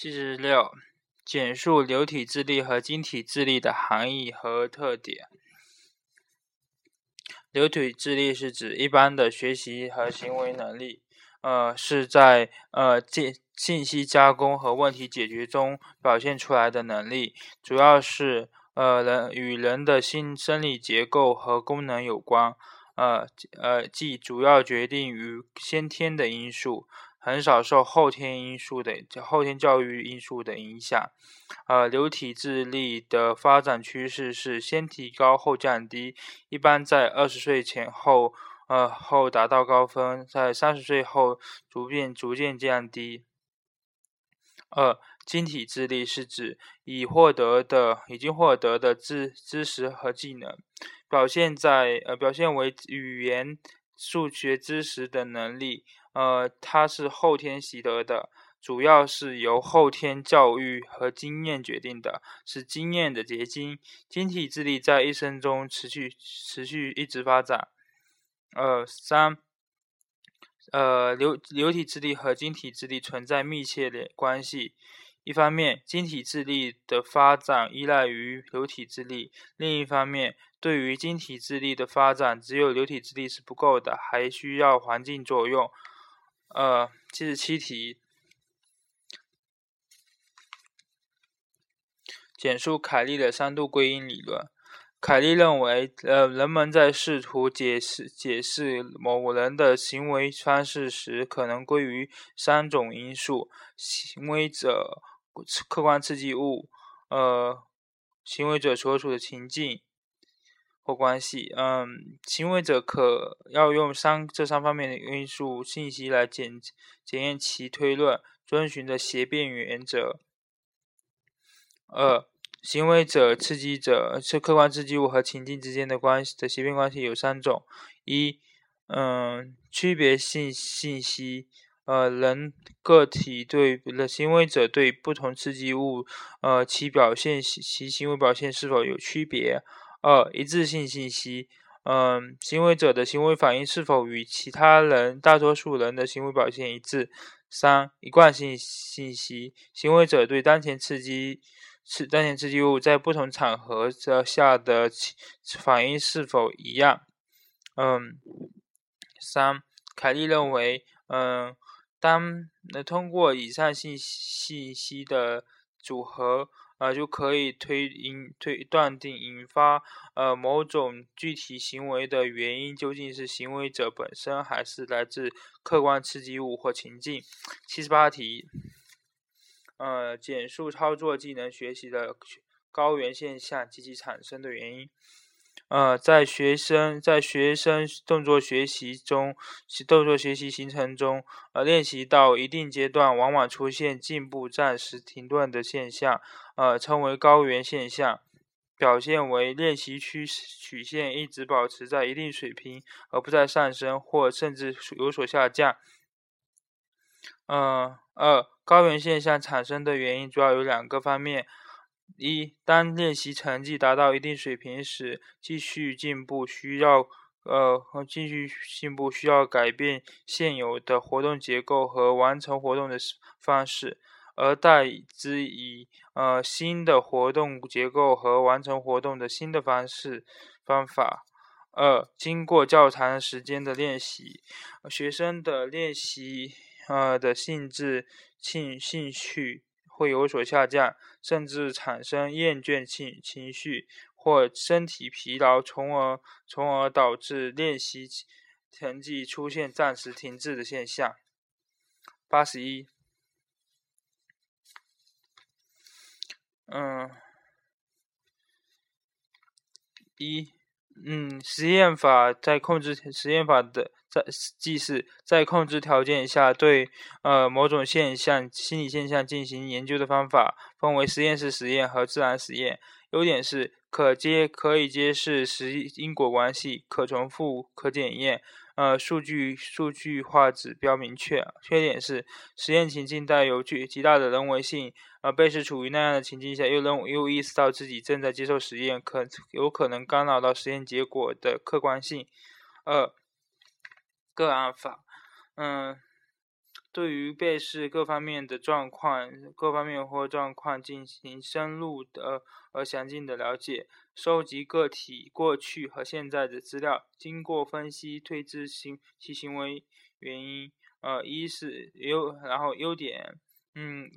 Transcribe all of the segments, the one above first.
七十六，简述流体智力和晶体智力的含义和特点。流体智力是指一般的学习和行为能力，呃，是在呃信信息加工和问题解决中表现出来的能力，主要是呃人与人的心生理结构和功能有关，呃呃，即主要决定于先天的因素。很少受后天因素的后天教育因素的影响。呃，流体智力的发展趋势是先提高后降低，一般在二十岁前后，呃后达到高峰，在三十岁后逐渐逐渐降低。二，晶体智力是指已获得的已经获得的知知识和技能，表现在呃表现为语言、数学知识的能力。呃，它是后天习得的，主要是由后天教育和经验决定的，是经验的结晶。晶体智力在一生中持续、持续一直发展。呃，三，呃，流流体智力和晶体智力存在密切的关系。一方面，晶体智力的发展依赖于流体智力；另一方面，对于晶体智力的发展，只有流体智力是不够的，还需要环境作用。呃，七十七题，简述凯利的三度归因理论。凯利认为，呃，人们在试图解释解释某人的行为方式时，可能归于三种因素：行为者、客观刺激物、呃，行为者所处的情境。或关系，嗯，行为者可要用三这三方面的因素信息来检检验其推论，遵循的协变原则。二，行为者、刺激者是客观刺激物和情境之间的关系的协变关系有三种：一，嗯，区别性信息，呃，人个体对的行为者对不同刺激物，呃，其表现其行为表现是否有区别。二一致性信息，嗯，行为者的行为反应是否与其他人、大多数人的行为表现一致？三一贯性信息，行为者对当前刺激、刺当前刺激物在不同场合下的反应是否一样？嗯，三凯利认为，嗯，当通过以上信信息的组合。啊，就可以推引推断定引发呃某种具体行为的原因究竟是行为者本身，还是来自客观刺激物或情境。七十八题，呃，简述操作技能学习的高原现象及其产生的原因。呃，在学生在学生动作学习中，动作学习形成中，呃，练习到一定阶段，往往出现进步暂时停顿的现象，呃，称为高原现象，表现为练习曲曲线一直保持在一定水平，而不再上升或甚至有所下降。嗯，二高原现象产生的原因主要有两个方面。一，当练习成绩达到一定水平时，继续进步需要，呃，继续进步需要改变现有的活动结构和完成活动的方式，而代之以呃新的活动结构和完成活动的新的方式方法。二，经过较长时间的练习，学生的练习呃的性质兴兴趣。会有所下降，甚至产生厌倦情情绪或身体疲劳，从而从而导致练习成绩出现暂时停滞的现象。八十一，嗯，一，嗯，实验法在控制实验法的。在即是在控制条件下对呃某种现象心理现象进行研究的方法，分为实验室实验和自然实验。优点是可揭可以揭示实因果关系，可重复，可检验，呃数据数据化指标明确。缺点是实验情境带有巨极大的人为性，而被试处于那样的情境下，又认又意识到自己正在接受实验，可有可能干扰到实验结果的客观性。二个案法，嗯，对于被试各方面的状况、各方面或状况进行深入的而详尽的了解，收集个体过去和现在的资料，经过分析推知行其行为原因。呃，一是优，然后优点，嗯，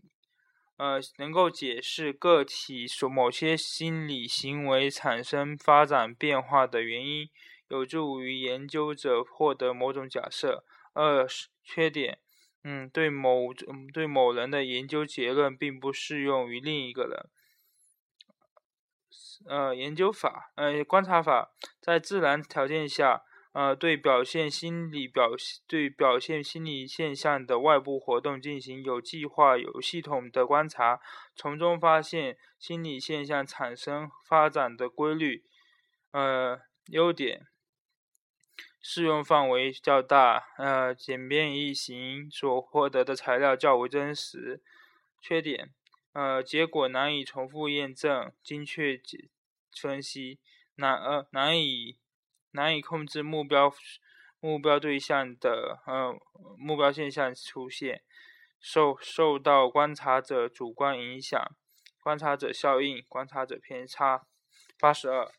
呃，能够解释个体所某些心理行为产生发展变化的原因，有助于研究者获得某种假设。二是缺点。嗯，对某嗯对某人的研究结论并不适用于另一个人。呃，研究法，呃，观察法，在自然条件下，呃，对表现心理表对表现心理现象的外部活动进行有计划、有系统的观察，从中发现心理现象产生发展的规律。呃，优点。适用范围较大，呃，简便易行，所获得的材料较为真实。缺点，呃，结果难以重复验证，精确解分析，难呃难以难以控制目标目标对象的呃目标现象出现，受受到观察者主观影响，观察者效应，观察者偏差。八十二。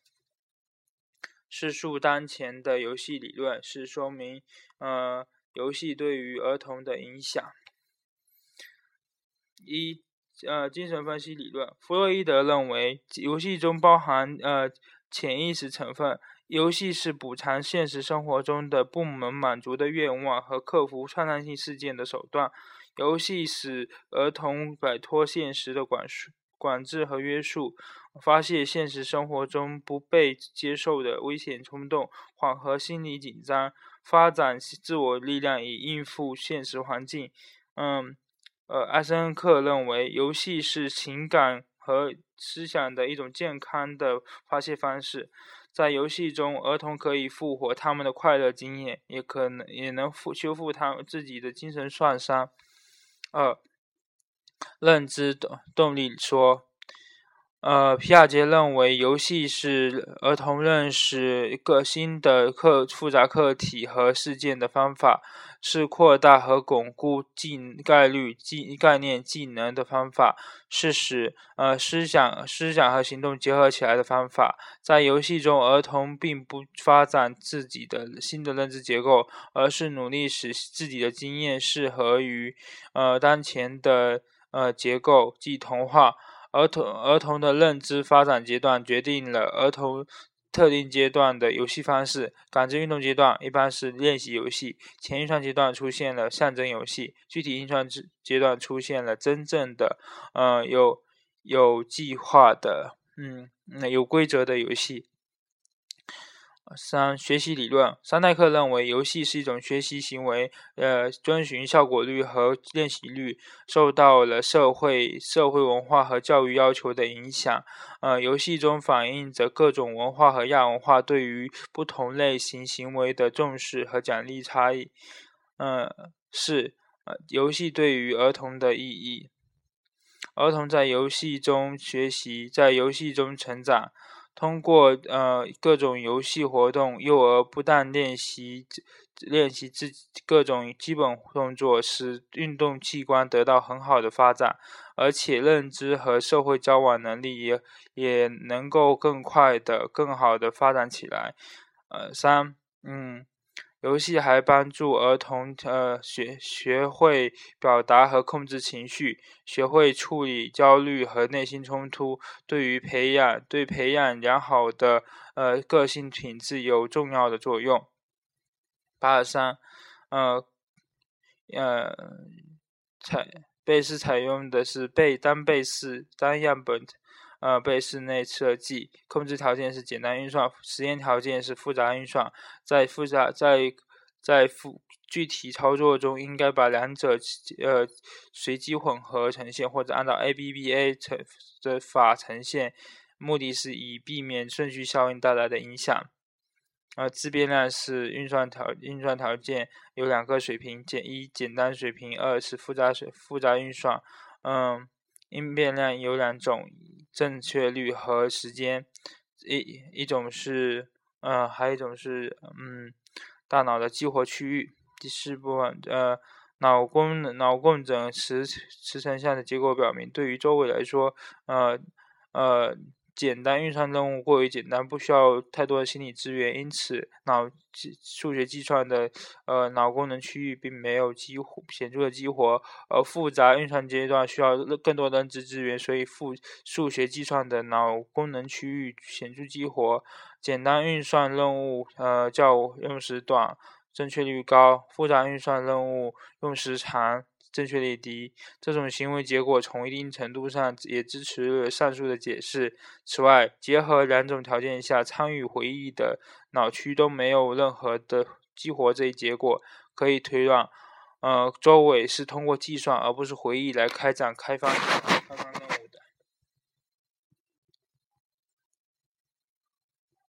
是述当前的游戏理论，是说明呃游戏对于儿童的影响。一呃精神分析理论，弗洛伊德认为游戏中包含呃潜意识成分，游戏是补偿现实生活中的不能满足的愿望和克服创伤性事件的手段。游戏使儿童摆脱现实的管束。管制和约束，发泄现实生活中不被接受的危险冲动，缓和心理紧张，发展自我力量以应付现实环境。嗯，呃，艾森克认为，游戏是情感和思想的一种健康的发泄方式。在游戏中，儿童可以复活他们的快乐经验，也可能也能复修复他们自己的精神创伤。二。认知动动力说，呃，皮亚杰认为，游戏是儿童认识个新的课复杂课题和事件的方法，是扩大和巩固技概率技概念技能的方法，是使呃思想思想和行动结合起来的方法。在游戏中，儿童并不发展自己的新的认知结构，而是努力使自己的经验适合于呃当前的。呃，结构即童话。儿童儿童的认知发展阶段决定了儿童特定阶段的游戏方式。感知运动阶段一般是练习游戏，前运算阶段出现了象征游戏，具体运算阶阶段出现了真正的呃有有计划的嗯有规则的游戏。三、学习理论，桑代克认为，游戏是一种学习行为，呃，遵循效果率和练习率，受到了社会、社会文化和教育要求的影响。呃，游戏中反映着各种文化和亚文化对于不同类型行为的重视和奖励差异。嗯，四、呃，游戏对于儿童的意义，儿童在游戏中学习，在游戏中成长。通过呃各种游戏活动，幼儿不但练习练习自各种基本动作，使运动器官得到很好的发展，而且认知和社会交往能力也也能够更快的、更好的发展起来。呃，三，嗯。游戏还帮助儿童呃学学会表达和控制情绪，学会处理焦虑和内心冲突，对于培养对培养良好的呃个性品质有重要的作用。八二三，呃呃采贝斯采用的是贝单贝斯单样本。呃，被室内设计控制条件是简单运算，实验条件是复杂运算。在复杂在在复具体操作中，应该把两者呃随机混合呈现，或者按照 ABBA 呈的法呈现，目的是以避免顺序效应带来的影响。呃，自变量是运算条运算条件有两个水平，简一简单水平，二是复杂水复杂运算。嗯，因变量有两种。正确率和时间，一一种是，呃，还有一种是，嗯，大脑的激活区域。第四部分，呃，脑功能脑共振磁磁成像的结果表明，对于周围来说，呃呃。简单运算任务过于简单，不需要太多的心理资源，因此脑计数学计算的呃脑功能区域并没有激活显著的激活。而复杂运算阶段需要更多认知资源，所以复数学计算的脑功能区域显著激活。简单运算任务呃较用时短，正确率高；复杂运算任务用时长。正确率低，这种行为结果从一定程度上也支持了上述的解释。此外，结合两种条件下参与回忆的脑区都没有任何的激活这一结果，可以推断，呃，周伟是通过计算而不是回忆来开展开发。